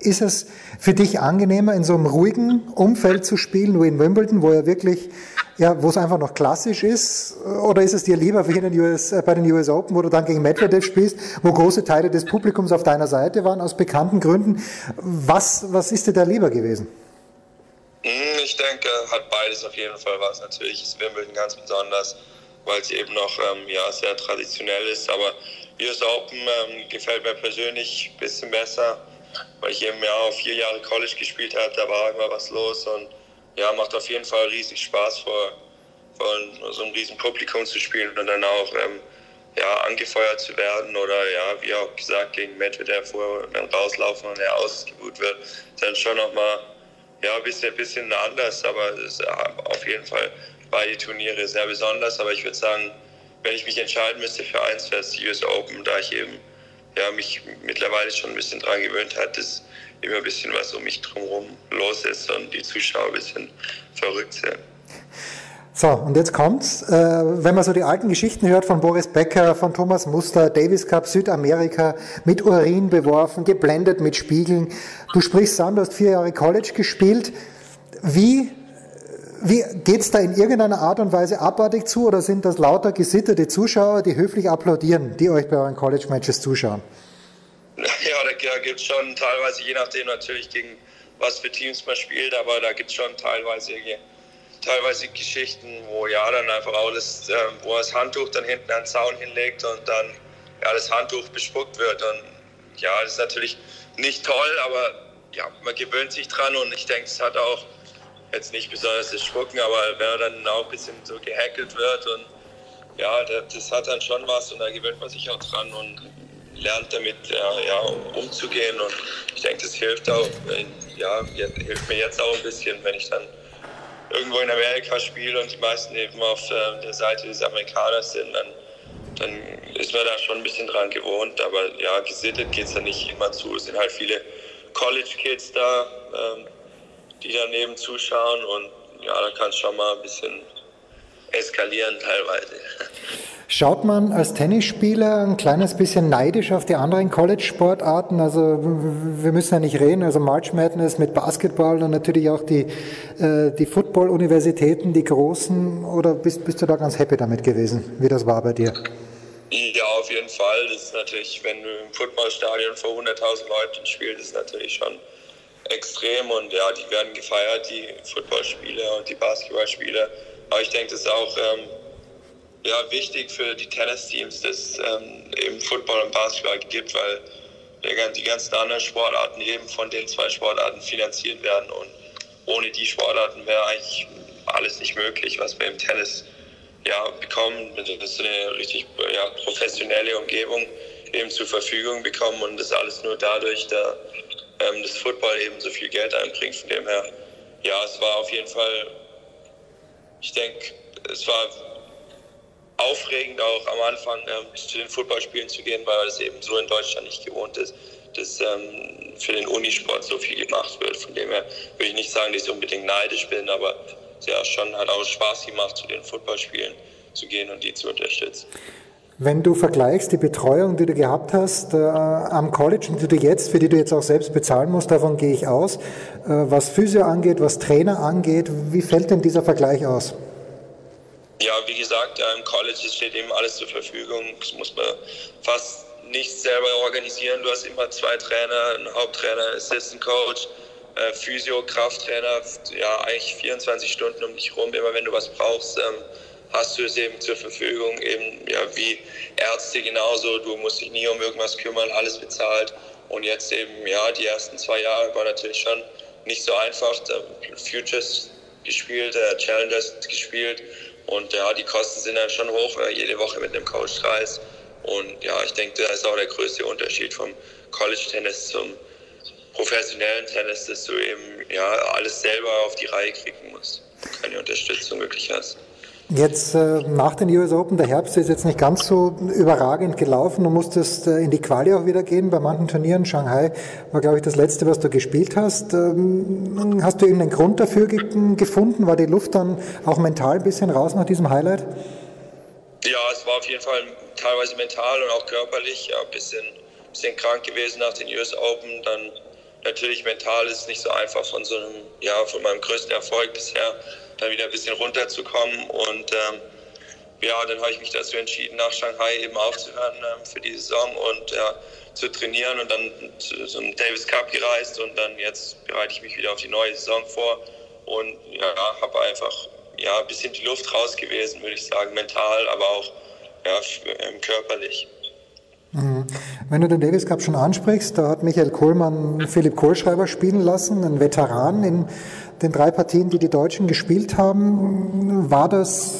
ist es für dich angenehmer, in so einem ruhigen Umfeld zu spielen, wie in Wimbledon, wo er wirklich ja, wo es einfach noch klassisch ist? Oder ist es dir lieber wie den US, äh, bei den US Open, wo du dann gegen Medvedev spielst, wo große Teile des Publikums auf deiner Seite waren, aus bekannten Gründen? Was, was ist dir da lieber gewesen? Hm, ich denke, hat beides auf jeden Fall was. Natürlich ist Wimbledon ganz besonders, weil es eben noch ähm, ja, sehr traditionell ist. Aber US Open ähm, gefällt mir persönlich ein bisschen besser, weil ich eben ja auch vier Jahre College gespielt habe. Da war immer was los und ja, macht auf jeden Fall riesig Spaß, vor, vor so einem riesen Publikum zu spielen und dann auch ähm, ja, angefeuert zu werden oder ja, wie auch gesagt, gegen Medvedev, wo dann rauslaufen und er ausgebucht wird, dann schon nochmal ja, ein bisschen, bisschen anders, aber es ist auf jeden Fall beide Turniere sehr besonders, aber ich würde sagen, wenn ich mich entscheiden müsste für eins, wäre es die US Open, da ich eben ja, mich mittlerweile schon ein bisschen dran gewöhnt habe, dass immer ein bisschen was um mich drumherum los ist und die Zuschauer ein bisschen verrückt sind. So, und jetzt kommt's. Äh, wenn man so die alten Geschichten hört von Boris Becker, von Thomas Muster, Davis Cup Südamerika, mit Urin beworfen, geblendet mit Spiegeln. Du sprichst an, du hast vier Jahre College gespielt. Wie, wie geht's da in irgendeiner Art und Weise abartig zu oder sind das lauter gesittete Zuschauer, die höflich applaudieren, die euch bei euren College-Matches zuschauen? Ja, da gibt es schon teilweise, je nachdem natürlich gegen was für Teams man spielt, aber da gibt es schon teilweise, teilweise Geschichten, wo ja dann einfach alles, äh, wo das Handtuch dann hinten an den Zaun hinlegt und dann ja, das Handtuch bespuckt wird. Und ja, das ist natürlich nicht toll, aber ja, man gewöhnt sich dran und ich denke, es hat auch jetzt nicht besonders das Spucken, aber wenn er dann auch ein bisschen so gehackelt wird und ja, das hat dann schon was und da gewöhnt man sich auch dran und lernt damit ja, ja umzugehen und ich denke, das hilft auch, ja, hilft mir jetzt auch ein bisschen, wenn ich dann irgendwo in Amerika spiele und die meisten eben auf äh, der Seite des Amerikaners sind, dann, dann ist man da schon ein bisschen dran gewohnt, aber ja, gesittet geht es ja nicht immer zu. Es sind halt viele College-Kids da, ähm, die daneben zuschauen und ja, da kann es schon mal ein bisschen eskalieren teilweise. Schaut man als Tennisspieler ein kleines bisschen neidisch auf die anderen College-Sportarten? Also wir müssen ja nicht reden, also March Madness mit Basketball und natürlich auch die, äh, die Football-Universitäten, die großen, oder bist, bist du da ganz happy damit gewesen, wie das war bei dir? Ja, auf jeden Fall. Das ist natürlich, wenn du im Footballstadion vor 100.000 Leuten spielst, ist natürlich schon extrem und ja, die werden gefeiert, die Footballspieler und die Basketballspieler. Aber ich denke, das ist auch ähm, ja, wichtig für die Tennisteams, dass es ähm, eben Football und Basketball gibt, weil die ganzen anderen Sportarten eben von den zwei Sportarten finanziert werden und ohne die Sportarten wäre eigentlich alles nicht möglich, was wir im Tennis ja, bekommen. Das ist eine richtig ja, professionelle Umgebung eben zur Verfügung bekommen und das alles nur dadurch, da ähm, das Football eben so viel Geld einbringt. Von dem her, ja, es war auf jeden Fall, ich denke, es war aufregend auch am Anfang ähm, zu den Footballspielen zu gehen, weil es eben so in Deutschland nicht gewohnt ist, dass ähm, für den Unisport so viel gemacht wird. Von dem her würde ich nicht sagen, dass ich unbedingt neidisch bin, aber ja, schon hat auch Spaß gemacht, zu den Footballspielen zu gehen und die zu unterstützen. Wenn du vergleichst die Betreuung, die du gehabt hast äh, am College und die du jetzt, für die du jetzt auch selbst bezahlen musst, davon gehe ich aus, äh, was Physio angeht, was Trainer angeht, wie fällt denn dieser Vergleich aus? Ja, wie gesagt, im College steht eben alles zur Verfügung. Das muss man fast nicht selber organisieren. Du hast immer zwei Trainer, einen Haupttrainer, Assistant Coach, äh, Physio, Krafttrainer, ja, eigentlich 24 Stunden um dich rum. Immer wenn du was brauchst, ähm, hast du es eben zur Verfügung. Eben, ja, wie Ärzte genauso. Du musst dich nie um irgendwas kümmern, alles bezahlt. Und jetzt eben, ja, die ersten zwei Jahre war natürlich schon nicht so einfach. Futures gespielt, äh, Challengers gespielt und ja, die Kosten sind dann schon hoch, weil jede Woche mit einem Coach reist. Und ja, ich denke, das ist auch der größte Unterschied vom College-Tennis zum professionellen Tennis, dass du eben ja, alles selber auf die Reihe kriegen musst. Keine Unterstützung wirklich hast. Jetzt äh, nach den US Open, der Herbst ist jetzt nicht ganz so überragend gelaufen. Du musstest äh, in die Quali auch wieder gehen bei manchen Turnieren. Shanghai war, glaube ich, das letzte, was du gespielt hast. Ähm, hast du irgendeinen Grund dafür ge gefunden? War die Luft dann auch mental ein bisschen raus nach diesem Highlight? Ja, es war auf jeden Fall teilweise mental und auch körperlich ja, ein bisschen, bisschen krank gewesen nach den US Open. Dann natürlich mental ist es nicht so einfach von so einem, ja, von meinem größten Erfolg bisher dann wieder ein bisschen runterzukommen. Und ähm, ja, dann habe ich mich dazu entschieden, nach Shanghai eben aufzuhören ähm, für die Saison und ja, zu trainieren und dann zu, zum Davis Cup gereist und dann jetzt bereite ich mich wieder auf die neue Saison vor und ja, habe einfach ja, ein bisschen die Luft raus gewesen, würde ich sagen, mental, aber auch ja, ähm, körperlich. Mhm. Wenn du den Davis Cup schon ansprichst, da hat Michael Kohlmann Philipp Kohlschreiber spielen lassen, ein Veteran in den drei Partien, die die Deutschen gespielt haben. War das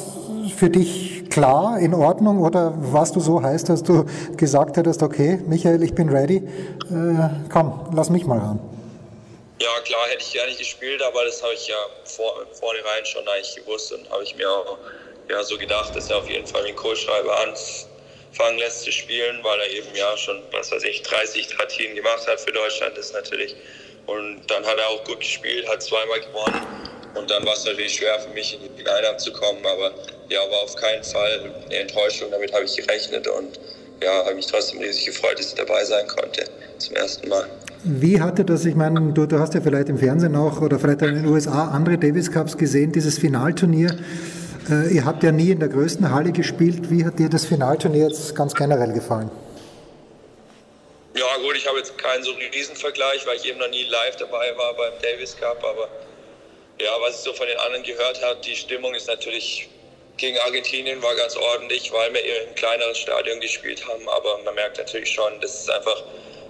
für dich klar, in Ordnung oder warst du so heiß, dass du gesagt hättest, okay, Michael, ich bin ready, äh, komm, lass mich mal ran? Ja, klar hätte ich gerne gespielt, aber das habe ich ja vor, vornherein schon eigentlich gewusst und habe ich mir auch ja, so gedacht, dass er auf jeden Fall den Kohlschreiber anfangen lässt zu spielen, weil er eben ja schon, was weiß ich, 30 Partien gemacht hat für Deutschland. Das ist natürlich und dann hat er auch gut gespielt, hat zweimal gewonnen. Und dann war es natürlich schwer für mich, in die Line zu kommen. Aber ja, war auf keinen Fall eine Enttäuschung. Damit habe ich gerechnet. Und ja, habe mich trotzdem riesig gefreut, dass ich dabei sein konnte. Zum ersten Mal. Wie hatte das, ich meine, du, du hast ja vielleicht im Fernsehen auch oder vielleicht in den USA andere Davis Cups gesehen, dieses Finalturnier. Äh, ihr habt ja nie in der größten Halle gespielt. Wie hat dir das Finalturnier jetzt ganz generell gefallen? Ja gut, ich habe jetzt keinen so riesen Vergleich, weil ich eben noch nie live dabei war beim Davis Cup, aber ja, was ich so von den anderen gehört habe, die Stimmung ist natürlich gegen Argentinien war ganz ordentlich, weil wir eben im kleineren Stadion gespielt haben, aber man merkt natürlich schon, dass es einfach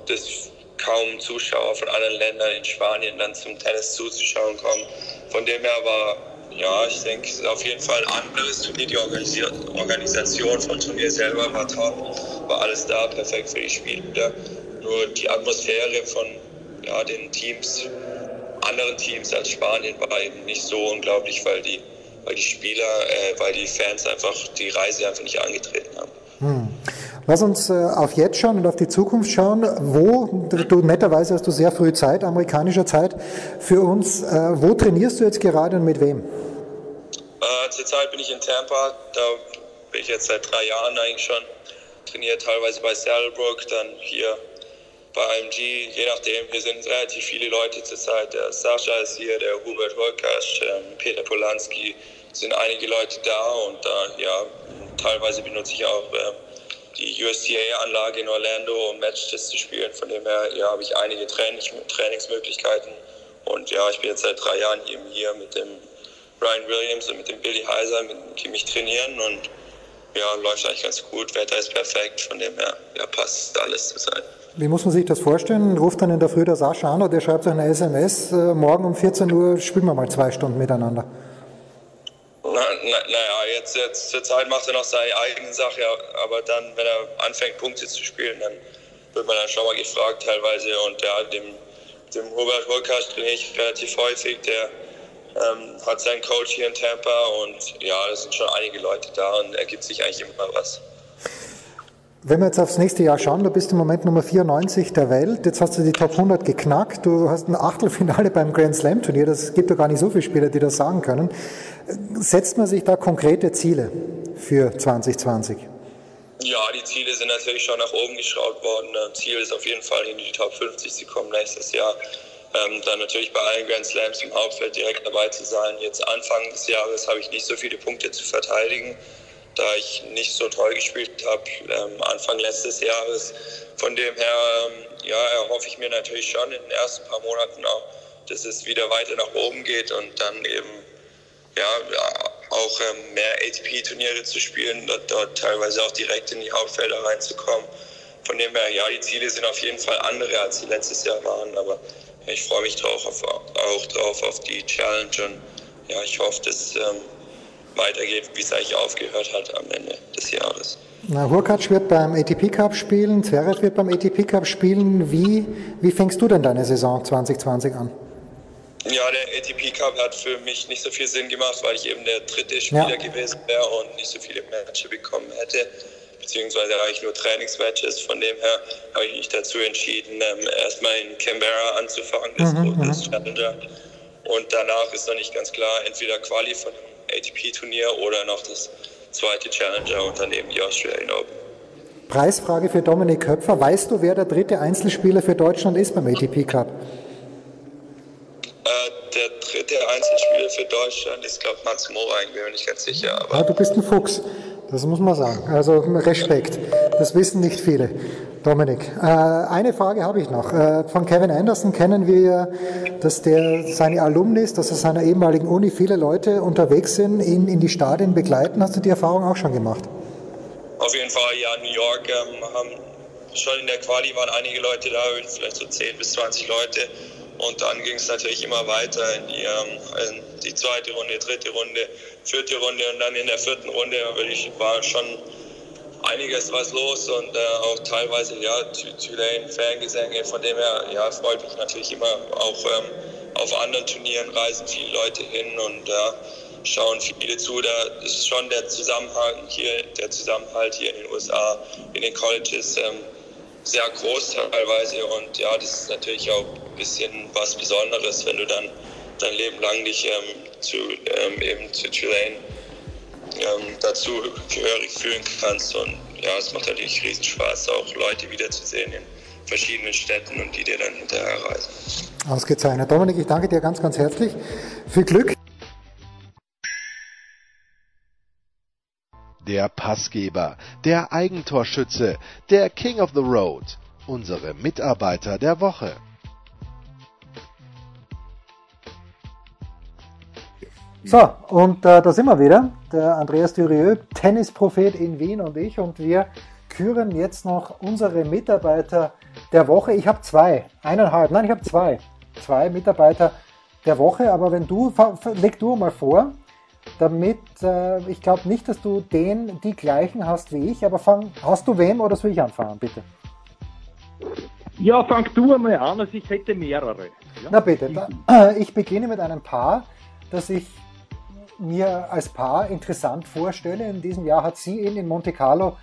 dass kaum Zuschauer von anderen Ländern in Spanien dann zum Tennis zuzuschauen kommen. Von dem her war ja, ich denke, auf jeden Fall ein anderes Turnier. Die Organisation vom Turnier selber war top, war alles da, perfekt für die Spieler. Nur die Atmosphäre von ja, den Teams, anderen Teams als Spanien war eben nicht so unglaublich, weil die, weil die Spieler, äh, weil die Fans einfach die Reise einfach nicht angetreten haben. Hm. Lass uns äh, auf jetzt schauen und auf die Zukunft schauen. Wo, du netterweise hast du sehr früh Zeit, amerikanischer Zeit für uns. Äh, wo trainierst du jetzt gerade und mit wem? Äh, zurzeit bin ich in Tampa, da bin ich jetzt seit drei Jahren eigentlich schon. Trainiere teilweise bei Saddlebrook, dann hier bei IMG, je nachdem. Hier sind relativ viele Leute zurzeit. Der Sascha ist hier, der Hubert Holkasch, ähm, Peter Polanski, sind einige Leute da und da, ja, teilweise benutze ich auch äh, die USTA-Anlage in Orlando, um Matches zu spielen. Von dem her ja, habe ich einige Trainings, Trainingsmöglichkeiten. Und ja, ich bin jetzt seit drei Jahren eben hier mit dem Brian Williams und mit dem Billy Heiser, mit dem ich trainieren. Und ja, läuft eigentlich ganz gut. Wetter ist perfekt. Von dem her ja, passt alles zu sein. Wie muss man sich das vorstellen? Ruft dann in der Früh der Sascha an oder der schreibt eine SMS, äh, morgen um 14 Uhr spielen wir mal zwei Stunden miteinander. Naja, na, jetzt, jetzt zur Zeit macht er noch seine eigene Sache, aber dann, wenn er anfängt, Punkte zu spielen, dann wird man dann schon mal gefragt teilweise. Und ja, dem, dem Robert Holkast trainiere ich relativ häufig, der ähm, hat seinen Coach hier in Tampa und ja, da sind schon einige Leute da und ergibt sich eigentlich immer was. Wenn wir jetzt aufs nächste Jahr schauen, du bist im Moment Nummer 94 der Welt. Jetzt hast du die Top 100 geknackt. Du hast ein Achtelfinale beim Grand Slam Turnier. Das gibt ja gar nicht so viele Spieler, die das sagen können. Setzt man sich da konkrete Ziele für 2020? Ja, die Ziele sind natürlich schon nach oben geschraubt worden. Ziel ist auf jeden Fall in die Top 50 zu kommen nächstes Jahr. Ähm, dann natürlich bei allen Grand Slams im Hauptfeld direkt dabei zu sein. Jetzt Anfang des Jahres habe ich nicht so viele Punkte zu verteidigen da ich nicht so toll gespielt habe ähm, Anfang letztes Jahres. Von dem her ähm, ja, erhoffe ich mir natürlich schon in den ersten paar Monaten auch, dass es wieder weiter nach oben geht und dann eben ja, auch ähm, mehr ATP-Turniere zu spielen, dort, dort, teilweise auch direkt in die Hauptfelder reinzukommen. Von dem her, ja, die Ziele sind auf jeden Fall andere, als sie letztes Jahr waren, aber ich freue mich drauf, auf, auch drauf auf die Challenge und ja, ich hoffe, dass ähm, weitergeht, wie es eigentlich aufgehört hat am Ende des Jahres. Na, Hurkacz wird beim ATP Cup spielen, Zverev wird beim ATP Cup spielen. Wie, wie fängst du denn deine Saison 2020 an? Ja, der ATP Cup hat für mich nicht so viel Sinn gemacht, weil ich eben der dritte Spieler ja. gewesen wäre und nicht so viele Matches bekommen hätte, beziehungsweise eigentlich nur Trainingsmatches. Von dem her habe ich mich dazu entschieden, ähm, erstmal in Canberra anzufangen, das, mhm, das mhm. Challenger. Und danach ist noch nicht ganz klar, entweder Quali von dem ATP-Turnier oder noch das zweite Challenger und dann eben die Australian Open. Preisfrage für Dominik Köpfer. Weißt du, wer der dritte Einzelspieler für Deutschland ist beim ATP Cup? Äh, der dritte Einzelspieler für Deutschland ist, glaube ich, Mats Morang, bin mir nicht ganz sicher. Aber ja, du bist ein Fuchs, das muss man sagen. Also Respekt, das wissen nicht viele. Dominik, äh, eine Frage habe ich noch. Äh, von Kevin Anderson kennen wir ja, dass der seine Alumnis, dass er seiner ehemaligen Uni viele Leute unterwegs sind, ihn in die Stadien begleiten. Hast du die Erfahrung auch schon gemacht? Auf jeden Fall, ja. New York ähm, haben schon in der Quali waren einige Leute da, vielleicht so 10 bis 20 Leute. Und dann ging es natürlich immer weiter in die, ähm, in die zweite Runde, dritte Runde, vierte Runde und dann in der vierten Runde war schon einiges was los und äh, auch teilweise ja Tulane Fangesänge. Von dem her ja freut mich natürlich immer auch ähm, auf anderen Turnieren reisen viele Leute hin und ja, schauen viele zu. Da ist schon der Zusammenhalt hier, der Zusammenhalt hier in den USA, in den Colleges ähm, sehr groß teilweise und ja, das ist natürlich auch ein bisschen was Besonderes, wenn du dann dein Leben lang dich ähm, zu ähm, eben zu Tulane ähm, dazu gehörig fühlen kannst. Und ja, es macht natürlich riesen Spaß, auch Leute wiederzusehen in verschiedenen Städten und die dir dann hinterher reisen. Ausgezeichnet. Dominik, ich danke dir ganz, ganz herzlich. Viel Glück. Der Passgeber, der Eigentorschütze, der King of the Road. unsere Mitarbeiter der Woche. So, und äh, da sind wir wieder, der Andreas Dürieu, Tennisprophet in Wien und ich, und wir küren jetzt noch unsere Mitarbeiter der Woche. Ich habe zwei, eineinhalb, nein, ich habe zwei, zwei Mitarbeiter der Woche, aber wenn du, leg du mal vor, damit, äh, ich glaube nicht, dass du den, die gleichen hast wie ich, aber fang, hast du wem oder soll ich anfangen, bitte? Ja, fang du einmal an, also ich hätte mehrere. Ja? Na bitte, da, äh, ich beginne mit einem Paar, das ich mir als Paar interessant vorstelle. In diesem Jahr hat sie ihn in Monte Carlo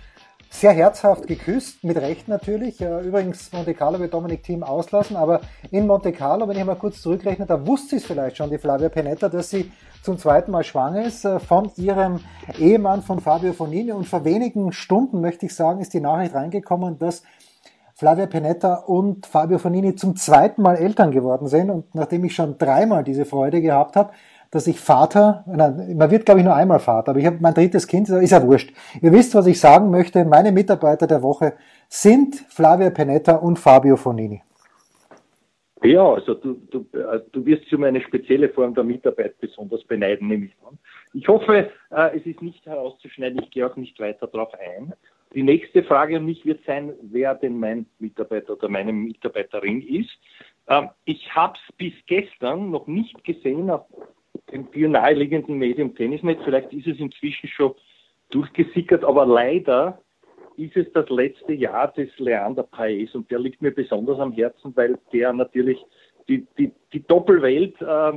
sehr herzhaft geküsst, mit Recht natürlich. Übrigens, Monte Carlo wird Dominik Thiem auslassen, aber in Monte Carlo, wenn ich mal kurz zurückrechne, da wusste es vielleicht schon, die Flavia Penetta, dass sie zum zweiten Mal schwanger ist äh, von ihrem Ehemann von Fabio Fonini und vor wenigen Stunden, möchte ich sagen, ist die Nachricht reingekommen, dass Flavia Penetta und Fabio Fonini zum zweiten Mal Eltern geworden sind und nachdem ich schon dreimal diese Freude gehabt habe, dass ich Vater, nein, man wird glaube ich nur einmal Vater, aber ich habe mein drittes Kind, ist ja wurscht. Ihr wisst, was ich sagen möchte. Meine Mitarbeiter der Woche sind Flavia Penetta und Fabio Fonini. Ja, also du, du, äh, du wirst um eine spezielle Form der Mitarbeit besonders beneiden, nehme ich an. Ich hoffe, äh, es ist nicht herauszuschneiden, ich gehe auch nicht weiter darauf ein. Die nächste Frage an mich wird sein, wer denn mein Mitarbeiter oder meine Mitarbeiterin ist. Ähm, ich habe es bis gestern noch nicht gesehen auf dem vier naheliegenden Medium Tennisnet. Vielleicht ist es inzwischen schon durchgesickert, aber leider ist es das letzte Jahr des Leander Paes und der liegt mir besonders am Herzen, weil der natürlich die, die, die Doppelwelt äh,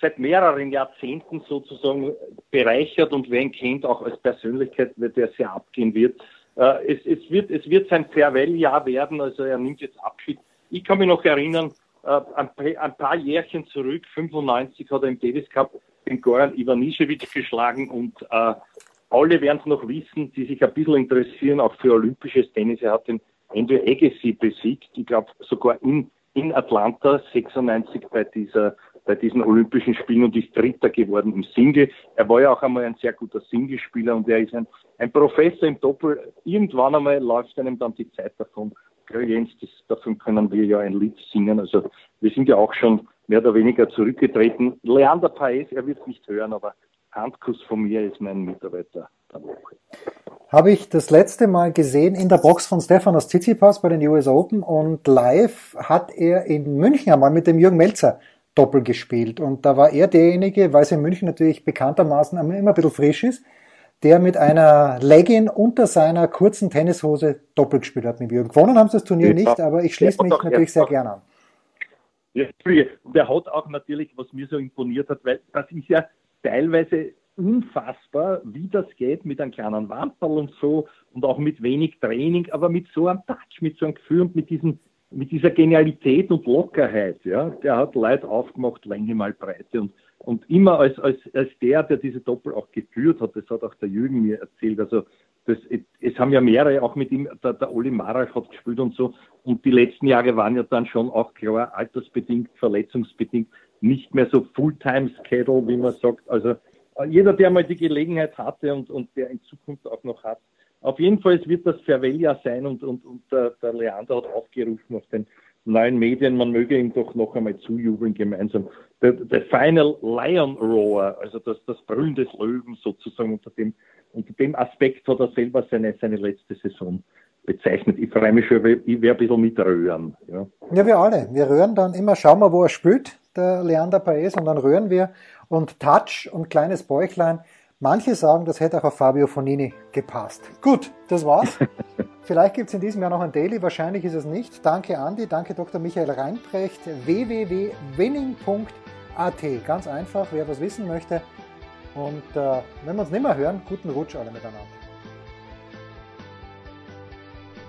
seit mehreren Jahrzehnten sozusagen bereichert und wer ihn kennt, auch als Persönlichkeit, wird der sehr abgehen wird. Äh, es, es, wird. es wird sein Farewell-Jahr werden, also er nimmt jetzt Abschied. Ich kann mich noch erinnern, ein, ein, paar Jährchen zurück, 95 hat er im Davis Cup den Goran Ivanisevic geschlagen und äh, alle werden es noch wissen, die sich ein bisschen interessieren, auch für olympisches Tennis. Er hat den Andrew Agassi besiegt, ich glaube sogar in, in Atlanta 96 bei dieser bei diesen Olympischen Spielen und ist Dritter geworden im Single. Er war ja auch einmal ein sehr guter Singlespieler und er ist ein, ein Professor im Doppel. Irgendwann einmal läuft einem dann die Zeit davon. Jens, das, davon können wir ja ein Lied singen. Also wir sind ja auch schon mehr oder weniger zurückgetreten. Leander Paes, er wird nicht hören, aber Handkuss von mir ist mein Mitarbeiter der Woche. Habe ich das letzte Mal gesehen in der Box von Stefanos Tsitsipas bei den US Open und live hat er in München einmal mit dem Jürgen Melzer Doppel gespielt und da war er derjenige, weil es in München natürlich bekanntermaßen immer ein bisschen frisch ist, der mit einer Legging unter seiner kurzen Tennishose Doppel gespielt hat mit Jürgen. Gewonnen haben sie das Turnier ja. nicht, aber ich schließe mich natürlich sehr gern an. Ja, der hat auch natürlich, was mir so imponiert hat, weil das ist ja teilweise unfassbar, wie das geht mit einem kleinen Wandball und so und auch mit wenig Training, aber mit so einem Touch, mit so einem Gefühl und mit diesem mit dieser Genialität und Lockerheit, ja, der hat Leute aufgemacht, Länge mal Breite und und immer als, als, als der, der diese Doppel auch geführt hat, das hat auch der Jürgen mir erzählt, also das, es haben ja mehrere auch mit ihm, der, der Oli Marach hat gespielt und so. Und die letzten Jahre waren ja dann schon auch klar altersbedingt, verletzungsbedingt, nicht mehr so Fulltime-Schedule, wie man sagt. Also jeder, der mal die Gelegenheit hatte und, und der in Zukunft auch noch hat. Auf jeden Fall es wird das Farewell-Jahr sein und, und, und der, der Leander hat aufgerufen auf den neuen Medien, man möge ihm doch noch einmal zujubeln gemeinsam. Der, der Final Lion Roar, also das, das Brüllen des Löwen sozusagen unter dem, unter dem Aspekt hat er selber seine, seine letzte Saison bezeichnet. Ich freue mich schon, ich werde ein bisschen mit röhren. Ja. ja, wir alle. Wir röhren dann immer, schauen wir, wo er spielt, der Leander Paes, und dann röhren wir und Touch und kleines Bäuchlein. Manche sagen, das hätte auch auf Fabio Fonini gepasst. Gut, das war's. Vielleicht gibt es in diesem Jahr noch ein Daily, wahrscheinlich ist es nicht. Danke Andi, danke Dr. Michael Reinprecht, www.winning.at. Ganz einfach, wer was wissen möchte. Und äh, wenn wir uns nicht mehr hören, guten Rutsch alle miteinander.